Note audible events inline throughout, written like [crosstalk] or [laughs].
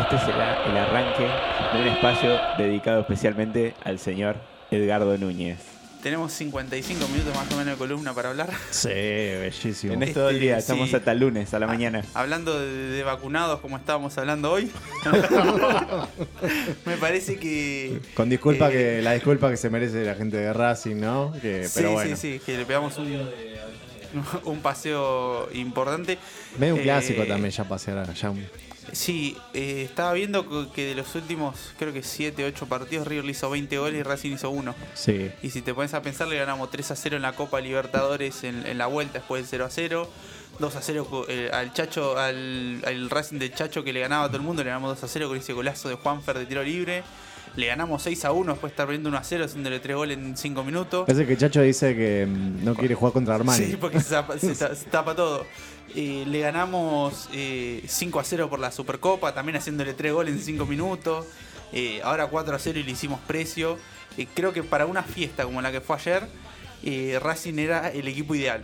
Este será el arranque de un espacio dedicado especialmente al señor Edgardo Núñez. Tenemos 55 minutos más o menos de columna para hablar. Sí, bellísimo. En esto del día, Este, estamos sí. hasta el lunes, a la Ah, mañana. Hablando de, de vacunados como estábamos hablando hoy. [laughs] Me parece que. Con disculpa eh, que la disculpa que se merece la gente de Racing, ¿no? Que, Sí, pero bueno. sí, sí, que le pegamos un, [laughs] un paseo importante. Medio un Eh, clásico también ya pasear un- Sí, eh, estaba viendo que- de los últimos, creo que 7, 8 partidos, River le hizo 20 goles y Racing hizo 1. Sí. Y si te pones a pensar, le ganamos 3 a 0 en la Copa Libertadores en, en la vuelta después del 0 a 0. 2 a 0 co- eh, al Chacho, al, al Racing del Chacho que le ganaba a todo el mundo, le ganamos 2 a 0 con ese golazo de Juanfer de tiro libre. Le ganamos 6 a 1 después de estar perdiendo 1 a 0, haciéndole 3 goles en 5 minutos. Parece que Chacho dice que mm, no quiere jugar contra Armani. Sí, porque se tapa, se [laughs] ta- se tapa todo. Eh, le ganamos eh, 5 a 0 por la Supercopa, también haciéndole 3 goles en 5 minutos. Eh, ahora 4 a 0 y le hicimos precio. Eh, creo que para una fiesta como la que fue ayer, eh, Racing era el equipo ideal.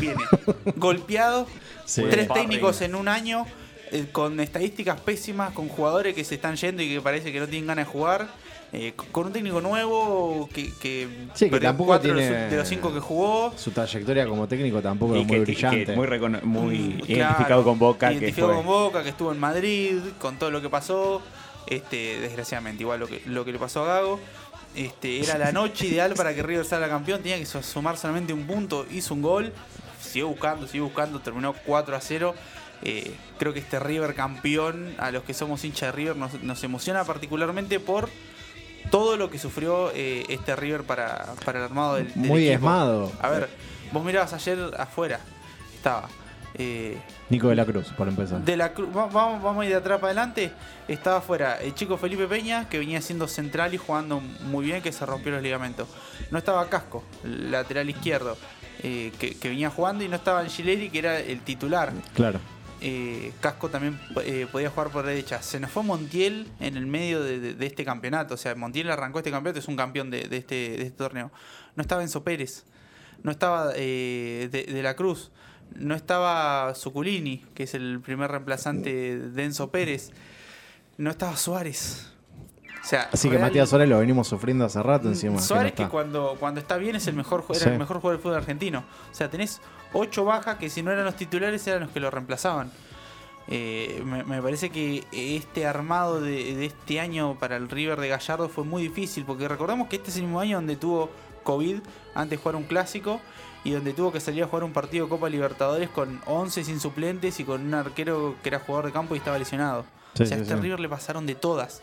Viene [laughs] golpeado, Sí. tres técnicos en un año, eh, con estadísticas pésimas, con jugadores que se están yendo y que parece que no tienen ganas de jugar. Eh, con un técnico nuevo que, que Sí, que tampoco cuatro de los- tiene- de los cinco que jugó. Su trayectoria como técnico tampoco Y es muy que- brillante. que muy, muy Mm, identificado claro, con Boca. que Identificado fue- con Boca, que estuvo en Madrid, con todo lo que pasó. Este, desgraciadamente, igual lo que, lo que le pasó a Gago. Este, era la noche ideal para que River salga campeón. Tenía que sumar solamente un punto. Hizo un gol. Siguió buscando, siguió buscando. Terminó 4 a 0. Eh, creo que este River campeón, a los que somos hinchas de River, nos, nos emociona particularmente por todo lo que sufrió eh, este River para, para el armado del, del Muy diezmado. A ver, vos mirabas ayer afuera. Estaba. eh, Nico de la Cruz, por empezar. de la Cruz, va- vamos, vamos a ir de atrás para adelante. Estaba afuera el chico Felipe Peña, que venía siendo central y jugando muy bien, que se rompió los ligamentos. No estaba Casco, lateral izquierdo, eh, que, que venía jugando, y no estaba Angileri, que era el titular. Claro. Eh, Casco también eh, podía jugar por derecha. Se nos fue Montiel en el medio de, de- de este campeonato. O sea, Montiel arrancó este campeonato, es un campeón de, de este, este torneo. No estaba Enzo Pérez. No estaba eh, de, la Cruz. No estaba Zuculini, que es el primer reemplazante de Enzo Pérez. No estaba Suárez. O sea, Así que real- Matías Suárez lo venimos sufriendo hace rato encima. que Suárez no que está. cuando, cuando está bien es el mejor ju- era Sí. el mejor jugador del fútbol argentino. O sea, tenés ocho bajas que si no eran los titulares eran los que lo reemplazaban. Eh, me, me parece que este armado de, de este año para el River de Gallardo fue muy difícil, porque recordamos que este es el mismo año donde tuvo COVID antes de jugar un clásico y donde tuvo que salir a jugar un partido de Copa Libertadores con 11 sin suplentes y con un arquero que era jugador de campo y estaba lesionado. Sí, o sea, a este sí. River le pasaron de todas.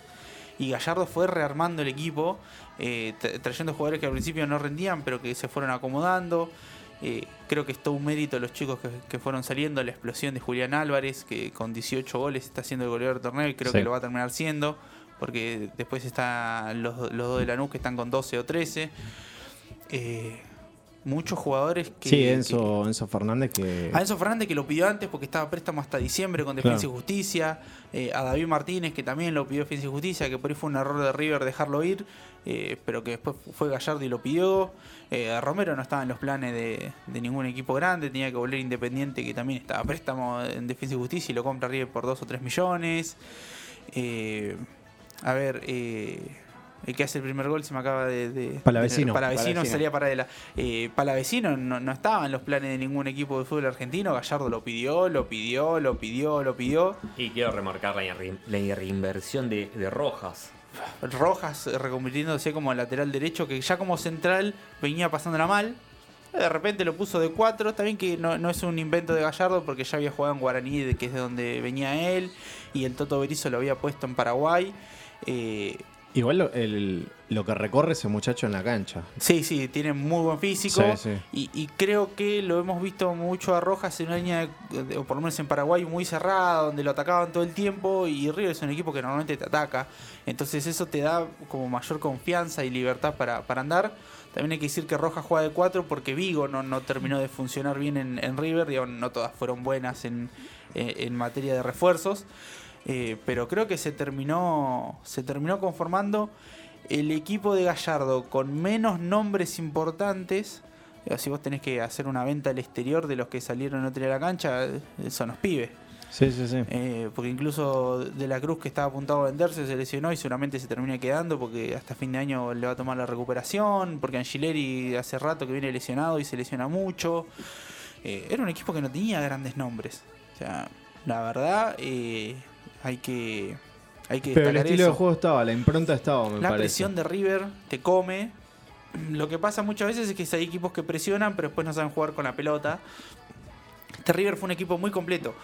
Y Gallardo fue rearmando el equipo, eh, tra- trayendo jugadores que al principio no rendían, pero que se fueron acomodando. Eh, creo que es todo un mérito los chicos que, que fueron saliendo. La explosión de Julián Álvarez, que con 18 goles está siendo el goleador del torneo y creo Sí. que lo va a terminar siendo. Porque después están los, los dos de Lanús que están con 12 o 13. Eh, muchos jugadores que. Sí, que- Enzo, Enzo Fernández que. a Enzo Fernández que lo pidió antes porque estaba préstamo hasta diciembre con Defensa Claro. y Justicia. eh, a David Martínez que también lo pidió Defensa y Justicia, que por ahí fue un error de River dejarlo ir, eh, pero que después fue Gallardo y lo pidió. Eh, a Romero no estaba en los planes de, de ningún equipo grande, tenía que volver Independiente que también estaba préstamo en Defensa y Justicia y lo compra River por 2 o 3 millones. A ver, eh, el que hace el primer gol se me acaba de. de Palavecino. de- Palavecino, salía para la. Eh, Palavecino no, no estaba en los planes de ningún equipo de fútbol argentino. Gallardo lo pidió, lo pidió, lo pidió, lo pidió. Y quiero remarcar la, la reinversión de, de Rojas. Rojas eh, reconvirtiéndose como lateral derecho, que ya como central venía pasándola mal. De repente lo puso de 4. Está bien que no, no es un invento de Gallardo porque ya había jugado en Guaraní, de- que es de donde venía él. Y el Toto Berizzo lo había puesto en Paraguay. Eh, Igual lo, el- lo que recorre ese muchacho en la cancha. Sí, sí, tiene muy buen físico. Sí, sí. Y, y creo que lo hemos visto mucho a Rojas en una línea, de- o por lo menos en Paraguay, muy cerrada, donde lo atacaban todo el tiempo. Y River es un equipo que normalmente te ataca. Entonces eso te da como mayor confianza y libertad para, para andar. También hay que decir que Rojas juega de 4 porque Vigo no, no terminó de funcionar bien en, en River. Digamos, no todas fueron buenas en, en- en materia de refuerzos. Eh, pero creo que se terminó, se terminó conformando el equipo de Gallardo con menos nombres importantes. Eh, Si vos tenés que hacer una venta al exterior de los que salieron no a la cancha, eh, son los pibes. Sí, sí, sí. Eh, porque incluso De la Cruz, que estaba apuntado a venderse, se lesionó y seguramente se termina quedando porque hasta fin de año le va a tomar la recuperación. Porque Angileri hace rato que viene lesionado y se lesiona mucho. Eh, era un equipo que no tenía grandes nombres. O sea, la verdad, eh, hay que. Hay que Pero el estilo eso. de juego estaba, la impronta estaba, me La parece. presión de River te come. Lo que pasa muchas veces es que hay equipos que presionan, pero después no saben jugar con la pelota. Este River fue un equipo muy completo.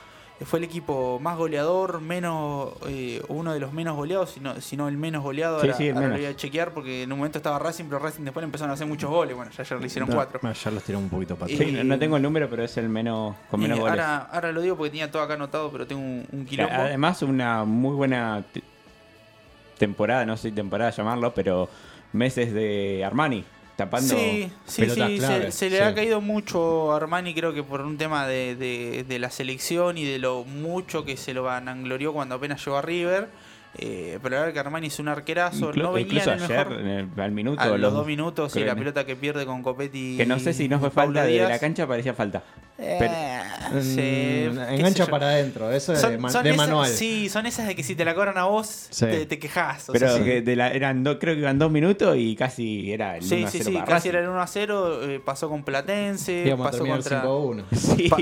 Fue el equipo más goleador, menos eh, uno de los menos goleados, sino, sino el menos goleado. Sí, ahora, sí, el ahora lo menos. voy a chequear porque en un momento estaba Racing, pero Racing después empezaron a hacer muchos goles. Bueno, ya ayer le hicieron No, cuatro. no, ya los tiró un poquito para atrás. Sí, no, no tengo el número, pero es el menos con menos goles. ahora, ahora lo digo porque tenía todo acá anotado, pero tengo un, un quilombo. Además, una muy buena te- temporada, no sé si temporada llamarlo, pero meses de Armani, tapando. Sí, sí, pelotas sí. claves, se, se le sí. ha caído mucho a Armani, creo que por un tema de, de- de la selección y de lo mucho que se lo vanaglorió cuando apenas llegó a River. Eh, pero la verdad que Armani es un arquerazo. Inclu- no venía incluso en el ayer, mejor. en el- al minuto. A los los- dos minutos y la pelota que pierde con Copetti. Que no sé si no fue falta de la cancha, parecía falta. Pero- Eh, Mm, sí, qué sé engancha para adentro, eso es de, Son- ma- son de esas- manual. Sí, son esas de que si te la cobran a vos, Sí. te, te quejas. Pero que de la, eran do- creo que iban dos minutos y casi era el Sí, 1 a sí, 0 sí, para casi Racing. era el 1 a 0, eh, pasó con Platense, pasó contra 5-1. [laughs] Sí. pa-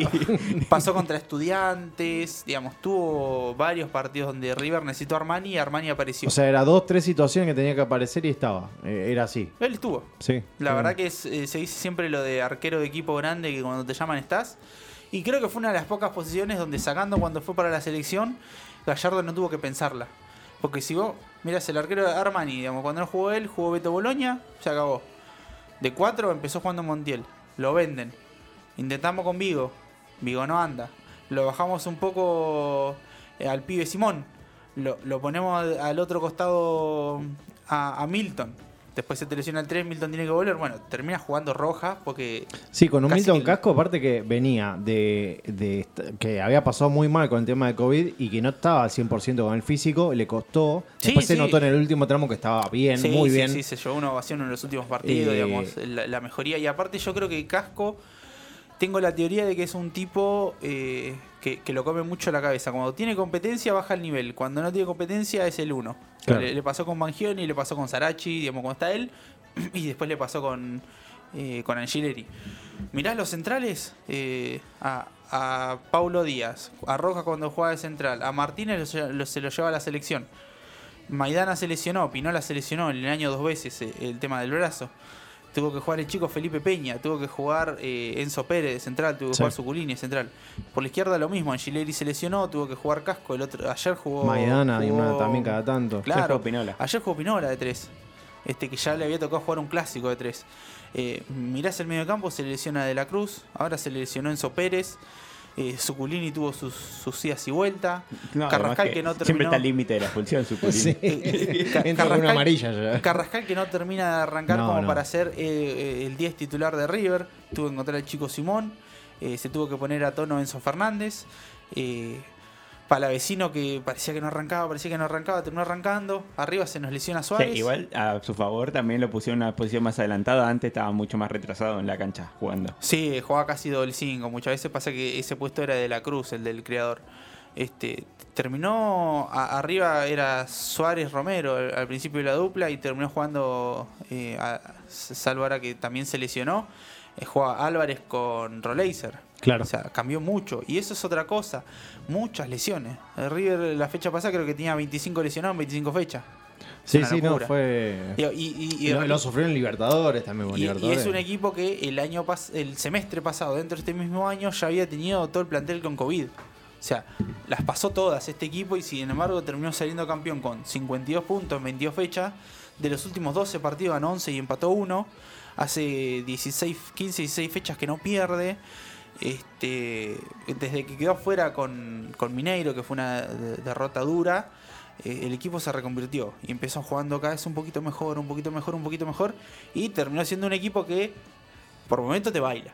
pasó contra Estudiantes, digamos, tuvo varios partidos donde River necesitó a Armani y Armani apareció. O sea, era dos, tres situaciones que tenía que aparecer y estaba. Eh, era así. Él estuvo. Sí. La Sí. verdad que es, eh, se dice siempre lo de arquero de equipo grande que cuando te llaman estás. Y creo que fue una de las pocas posiciones donde sacando cuando fue para la selección, Gallardo no tuvo que pensarla. Porque si vos miras el arquero de Armani, digamos, cuando no jugó él, jugó Beto Boloña, se acabó. De cuatro empezó jugando Montiel. Lo venden. Intentamos con Vigo. Vigo no anda. Lo bajamos un poco eh, al pibe Simón. Lo, lo ponemos al, al otro costado a, a Milton. Después se te lesiona el 3, Milton tiene que volver. Bueno, termina jugando roja porque Sí, con un Milton que- Casco, aparte que venía de, de que había pasado muy mal con el tema de COVID y que no estaba al 100% con el físico, le costó. Sí, Después se sí. notó en el último tramo que estaba bien, Sí, muy sí, bien. Sí, se llevó una ovación en los últimos partidos, Eh, digamos, la, la mejoría. Y aparte yo creo que Casco, tengo la teoría de que es un tipo eh, que, que lo come mucho la cabeza. Cuando tiene competencia baja el nivel, cuando no tiene competencia es el uno. Claro. Le, le pasó con Mangioni, le pasó con Sarachi, digamos, cuando está él, [clears throat] y después le pasó con, eh, con Angileri. Mirás los centrales, eh, a, a Paulo Díaz, a Rojas cuando juega de central, a Martínez lo lle- lo- se lo lleva a la selección. Maidana se lesionó, Pinola se lesionó en el año dos veces eh, el tema del brazo. Tuvo que jugar el chico Felipe Peña, tuvo que jugar eh, Enzo Pérez de central, tuvo que Sí. jugar Suculini de central. Por la izquierda lo mismo, Angileri se lesionó, tuvo que jugar Casco, el otro ayer jugó Maidana y jugó- una también cada tanto. Ayer Claro, jugó Pinola. Ayer jugó Pinola de 3. Este que ya le había tocado jugar un clásico de 3. Eh, mirás el medio campo, se lesiona De la Cruz, ahora se lesionó Enzo Pérez. Eh, Suculini tuvo sus, sus idas y vueltas. No, Carrascal que no Siempre terminó. está al límite de la expulsión, su Sí. Eh, Ca- [laughs] Entra con una amarilla ya. Carrascal que no termina de arrancar No, como no. para ser eh, eh, el 10 titular de River. Tuvo que encontrar al chico Simón. eh, se tuvo que poner a tono Enzo Fernández. Eh, Palavecino que parecía que no arrancaba, parecía que no arrancaba, terminó arrancando. Arriba se nos lesiona Sí, Suárez. igual a su favor también lo pusieron en una posición más adelantada. Antes estaba mucho más retrasado en la cancha jugando. Sí, jugaba casi doble 5. Muchas veces pasa que ese puesto era de la Cruz, el del creador. Este, terminó a- arriba era Suárez Romero al, al principio de la dupla y terminó jugando eh, a, salvo ahora que también se lesionó. eh, juega Álvarez con Roleiser. Claro. O sea, cambió mucho. Y eso es otra cosa. Muchas lesiones. El River la fecha pasada creo que tenía 25 lesionados en 25 fechas. Sí, sí, no, fue. Digo, Y, y- y- lo, lo sufrió en Libertadores también. con y, es un equipo que el año pas el semestre pasado, dentro de este mismo año, ya había tenido todo el plantel con COVID. O sea, las pasó todas este equipo y sin embargo terminó saliendo campeón con 52 puntos en 22 fechas. De los últimos 12 partidos ganó 11 y empató 1. Hace 16, 15, 16 fechas que no pierde. Este, desde que quedó fuera con, con Mineiro, que fue una de- derrota dura, eh, el equipo se reconvirtió y empezó jugando cada vez un poquito mejor, un poquito mejor, un poquito mejor. Y terminó siendo un equipo que por momento te baila.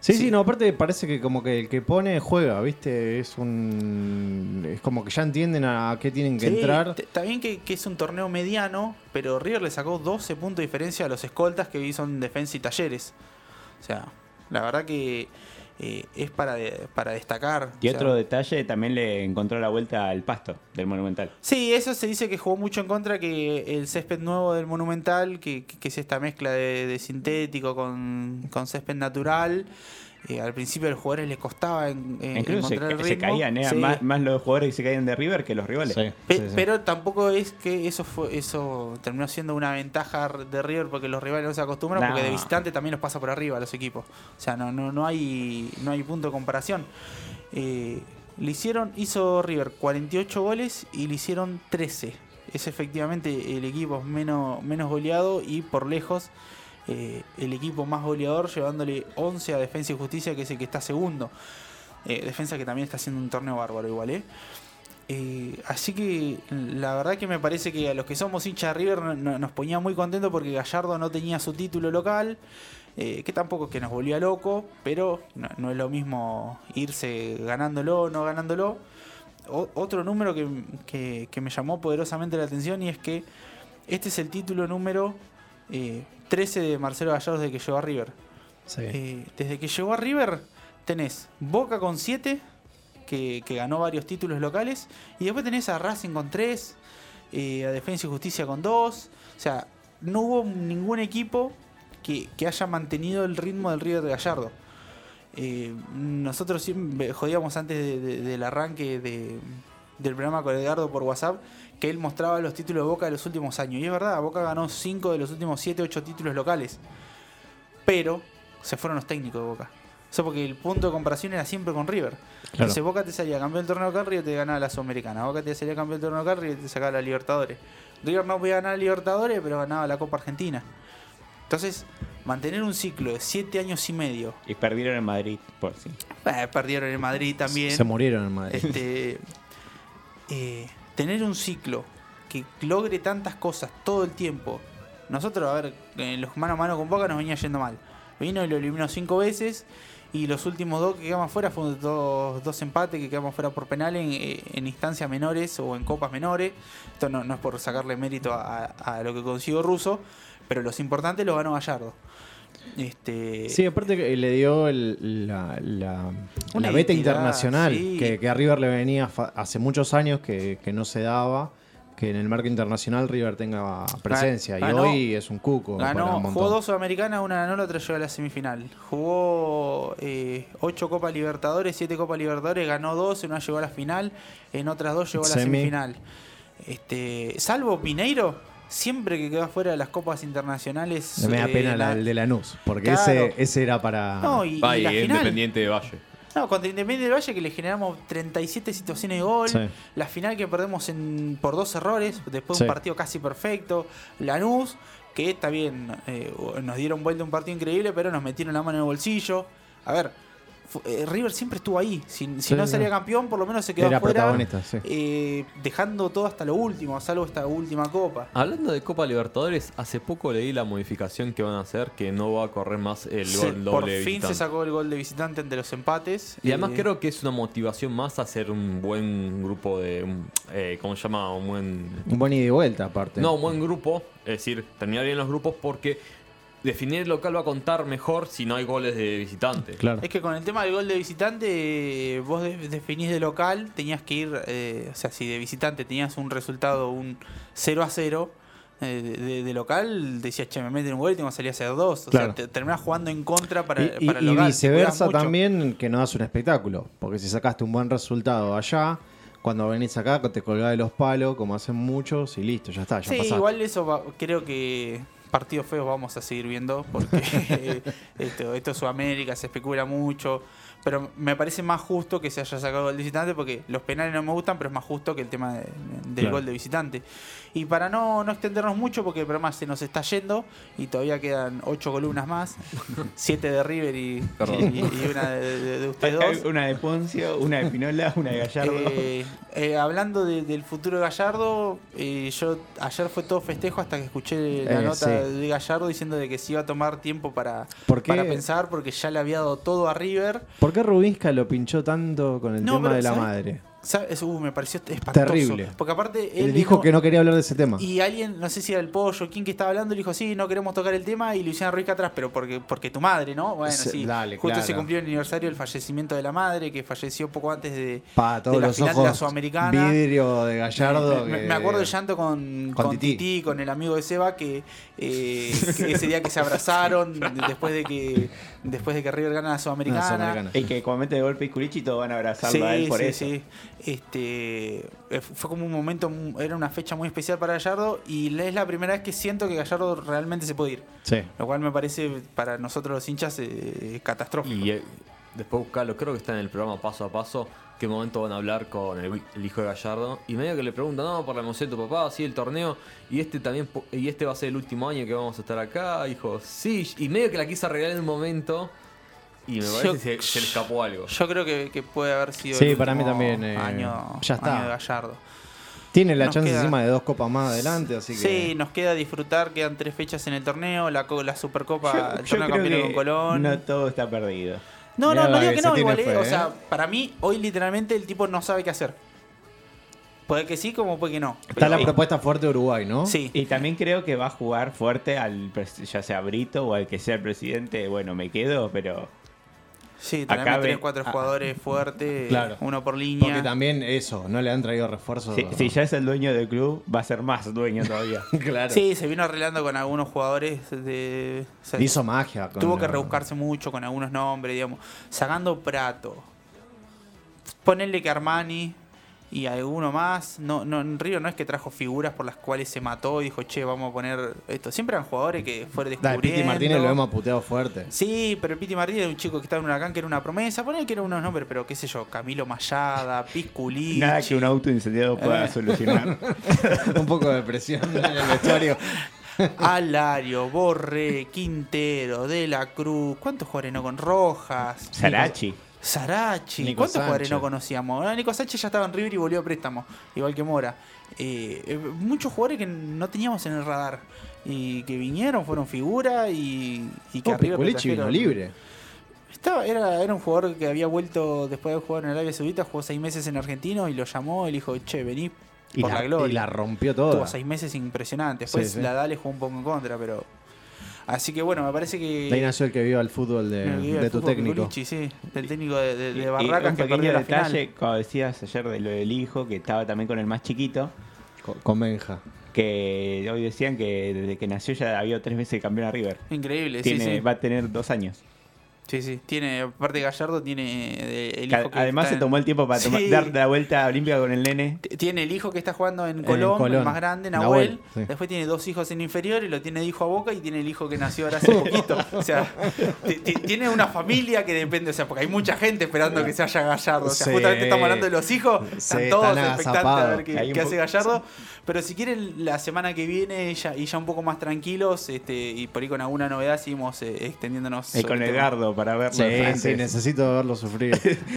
Sí, sí, Sí. no, aparte parece que como que el que pone juega, ¿viste? Es un. Es como que ya entienden a qué tienen que Sí, entrar. Está bien que, que es un torneo mediano, pero River le sacó 12 puntos de diferencia a los escoltas que hoy son defensa y talleres. O sea, la verdad que eh, es para, de- para destacar. Y O sea, otro detalle, también le encontró la vuelta al pasto del Monumental. Sí, eso se dice que jugó mucho en contra que el césped nuevo del Monumental, que, que- que es esta mezcla de, de sintético con, con césped natural. Eh, al principio a los jugadores les costaba en, en- Incluso se, encontrar el se ritmo. caían, ¿eh? Sí. más, más los jugadores que se caían de River que los rivales. Sí, Pe- sí, sí. Pero tampoco es que eso fue eso terminó siendo una ventaja de River porque los rivales no se acostumbran, No. porque de visitante también los pasa por arriba a los equipos. O sea, no, no, no hay no hay punto de comparación. Eh, le hicieron, hizo River 48 goles y le hicieron 13. Es efectivamente el equipo menos, menos goleado y por lejos eh, el equipo más goleador, llevándole 11 a Defensa y Justicia, que es el que está segundo. Eh, defensa que también está haciendo un torneo bárbaro igual, ¿eh? Eh, así que la verdad que me parece que a los que somos hinchas de River no- no- nos ponía muy contentos porque Gallardo no tenía su título local, que tampoco es que nos volvía loco, pero no, es lo mismo irse ganándolo o no ganándolo. Otro número que, que- que me llamó poderosamente la atención y es que este es el título número eh, 13 de Marcelo Gallardo desde que llegó a River. Sí. Eh, desde que llegó a River tenés Boca con 7, que, que ganó varios títulos locales, y después tenés a Racing con 3, a Defensa y Justicia con 2. O sea, no hubo ningún equipo que, que haya mantenido el ritmo del River de Gallardo. Eh, nosotros siempre jodíamos antes de- de- del arranque de- del programa con Edgardo por WhatsApp que él mostraba los títulos de Boca de los últimos años. Y es verdad, Boca ganó 5 de los últimos 7, 8 títulos locales. Pero se fueron los técnicos de Boca. Eso porque el punto de comparación era siempre con River. Entonces Boca te salía campeón del torneo local, River te ganaba la Sudamericana. Boca te salía campeón del torneo local, River te sacaba la Libertadores. River no podía ganar la Libertadores, pero ganaba la Copa Argentina. Entonces, mantener un ciclo de 7 años y medio. Y perdieron en Madrid, por sí. eh, perdieron en Madrid también. Se murieron en Madrid. Este, [laughs] eh, tener un ciclo que logre tantas cosas todo el tiempo. Nosotros, a ver, los mano a mano con Boca nos venía yendo mal. Vino y lo eliminó cinco veces. Y los últimos dos que quedamos fuera fueron dos, dos empates que quedamos fuera por penal en, eh, en instancias menores o en copas menores. Esto no, no es por sacarle mérito a, a lo que consiguió Russo, pero los importantes los ganó Gallardo. Este, Sí, aparte que le dio el- la, la, beta internacional, sí. que, que a River le venía hace muchos años que, que no se daba, que en el marco internacional River tenga presencia. ganó- y hoy es un cuco. Ganó, un jugó dos Sudamericanas, una ganó, la otra llegó a la semifinal. Jugó eh, ocho Copas Libertadores, siete Copas Libertadores, ganó dos, en una llegó a la final, en otras dos llegó a la Semi. semifinal. Este, salvo Pineiro, siempre que quedó fuera de las Copas internacionales. Me da eh, pena la- la- el de Lanús, porque Claro. ese, ese era para... No, y, la. Independiente de Valle. No, contra Independiente del Valle que le generamos 37 situaciones de gol. Sí. La final que perdemos en, por dos errores, después Sí. un partido casi perfecto. Lanús, que está bien, eh, nos dieron vuelta un partido increíble, pero nos metieron la mano en el bolsillo. A ver, eh, River siempre estuvo ahí. Si, si Sí, no sí. salía campeón, por lo menos se quedó Era afuera. protagonista, sí. eh, dejando todo hasta lo último, salvo esta última copa. Hablando de Copa Libertadores, hace poco leí la modificación que van a hacer, que no va a correr más el Se- gol por doble de fin se sacó el gol de visitante ante los empates. Y además Eh, creo que es una motivación más a hacer un buen grupo de... un- Eh, ¿Cómo se llama? Un buen... Un buen ida y vuelta, aparte. No, un buen grupo. Es decir, terminar bien los grupos porque definir el local va a contar mejor si no hay goles de visitante. Claro. Es que con el tema del gol de visitante, vos de- definís de local, tenías que ir, eh, o sea, si de visitante tenías un resultado, un 0 a 0, eh, de, local decías, che, me meten un gol y tengo que salir a hacer dos. O Claro. sea, te, terminás jugando en contra para, Y, y- para el y local. te viceversa también, que no das un espectáculo. Porque si sacaste un buen resultado allá, cuando venís acá te colgás de los palos, como hacen muchos, y listo, ya está, ya Sí, pasaste. igual eso va- creo que partidos feos vamos a seguir viendo porque [laughs] esto, esto es Sudamérica, se especula mucho. Pero me parece más justo que se haya sacado el visitante porque los penales no me gustan, pero es más justo que el tema de- del Claro. gol de visitante. Y para no, no extendernos mucho, porque el programa se nos está yendo y todavía quedan ocho columnas más: [laughs] siete de River y, Perdón. y- y una de, de- de ustedes dos. Una de Poncio, una de Pinola, una de Gallardo. Eh, eh, hablando de- del futuro de Gallardo, eh, yo ayer fue todo festejo hasta que escuché la Eh, nota sí. de Gallardo diciendo de que se iba a tomar tiempo para, para pensar porque ya le había dado todo a River. ¿Por qué Rubinska lo pinchó tanto con el No, tema de la madre? ¿Sabes? Uh, me pareció espantoso. Terrible. Porque aparte él Él dijo que no quería hablar de ese tema. Y alguien, no sé si era el pollo, quién que estaba hablando, le dijo, sí, no queremos tocar el tema, y Luciana Ruiz atrás, pero porque, porque tu madre, ¿no? Bueno, Sí, sí. dale, Justo claro. se cumplió el aniversario del fallecimiento de la madre, que falleció poco antes de, Pa, todos de la los final de la. Sudamericana. Vidrio de Gallardo. Me, me- que- me acuerdo el llanto con, Con con Tití. Tití, con el amigo de Seba, que, eh, que ese día que se abrazaron, [laughs] después de que después de que River gana la Sudamericana. La Sudamericana. Y que comete de golpe y todos van a abrazarlo Sí, a él por sí, eso. sí. Este, eh, fue como un momento, mu- era una fecha muy especial para Gallardo y es la primera vez que siento que Gallardo realmente se puede ir. Sí. Lo cual me parece para nosotros los hinchas eh, catastrófico. Y eh, después buscarlo, creo que está en el programa paso a paso, qué momento van a hablar con el, el hijo de Gallardo. Y medio que le preguntan, no, por la emoción de tu papá, sí, el torneo. Y este también, po- y este va a ser el último año que vamos a estar acá. Dijo, sí. Y medio que la quiso arreglar en un momento. Y me parece Yo- que se, se le escapó algo. Yo creo que, que puede haber sido Sí, el para mí también, eh, año, ya está. año de Gallardo. Tiene la Nos chance queda- encima de dos copas más adelante, así que. Sí, nos queda disfrutar, quedan tres fechas en el torneo, la, co- la Supercopa, Yo, el yo torneo creo campeón que con Colón. no todo está perdido. No, Mirá no, no digo que no, igual, eh, O ¿eh? sea, para mí, hoy literalmente el tipo no sabe qué hacer. Puede que sí, como puede que no. Está la propuesta fuerte de Uruguay, ¿no? Sí. Y también creo que va a jugar fuerte al ya sea Brito o al que sea el presidente. Bueno, me quedo, pero Sí, tenemos tres, cuatro ah. jugadores fuertes, Claro. uno por Porque línea. también eso, no le han traído refuerzos. si, si ya es el dueño del club, va a ser más dueño todavía. [laughs] claro. Sí, se vino arreglando con algunos jugadores de. o sea, Hizo magia. con tuvo que rebuscarse mucho con algunos nombres, digamos. Sacando Prato. Ponerle que Armani y alguno más. No, no, en Río no es que trajo figuras por las cuales se mató y dijo, che, vamos a poner esto. Siempre eran jugadores que fueron descubriendo. Piti Martínez lo hemos puteado fuerte. Sí, pero el Piti Martínez era un chico que estaba en Huracán que era una promesa. Poner que era unos nombres, pero qué sé yo, Camilo Mayada, Pisculichi. Nada que un auto incendiado pueda Eh. solucionar. [laughs] Un poco de presión en el vestuario. Alario, Borré, Quintero, De la Cruz. ¿Cuántos jugadores no con Rojas? Sarachi. Sarachi. Nico ¿Cuántos jugadores no conocíamos? Ah, Nico Sánchez ya estaba en River y volvió a préstamo, igual que Mora. Eh, eh, muchos jugadores que no teníamos en el radar y que vinieron, fueron figura y, y que Oh, vino libre. Estaba, era, era un jugador que había vuelto después de jugar en el Arabia Saudita, jugó seis meses en Argentino y lo llamó y le dijo, che, vení Y por la, la, gloria. y la rompió Tuvo toda. seis meses impresionantes. Después Sí, sí. la Dale jugó un poco en contra, pero. Así que bueno, me parece que. De ahí nació el que vio al fútbol de, que tu fútbol técnico. Piculichi, sí, del técnico de, de, Y- de y Barracas un que pequeño la detalle, final. como decías ayer de lo del hijo, que estaba también con el más chiquito, Con, con Benja. que hoy decían que desde que nació ya había tres veces campeón a River. Increíble, Tiene, sí, sí. Va a tener dos años. Sí, sí. Tiene, aparte Gallardo, tiene eh, el hijo que Además se en- tomó el tiempo para tomar- dar la vuelta olímpica con el nene. Tiene el hijo que está jugando en Colón, Colón. el más grande, Nahuel, Nahuel. sí. Después tiene dos hijos en inferior y lo tiene de hijo a boca y tiene el hijo que nació ahora hace [laughs] poquito. O sea, tiene una familia que depende, o sea, porque hay mucha gente esperando que se haya Gallardo. O sea, Sí. justamente estamos hablando de los hijos, están todos están expectantes a ver qué, hace Gallardo. Pero si quieren, la semana que viene ya, y ya un poco más tranquilos, este, y por ahí con alguna novedad seguimos eh, extendiéndonos. Y con. Edgardo para verlo. Sí, sí, necesito verlo sufrir. [laughs]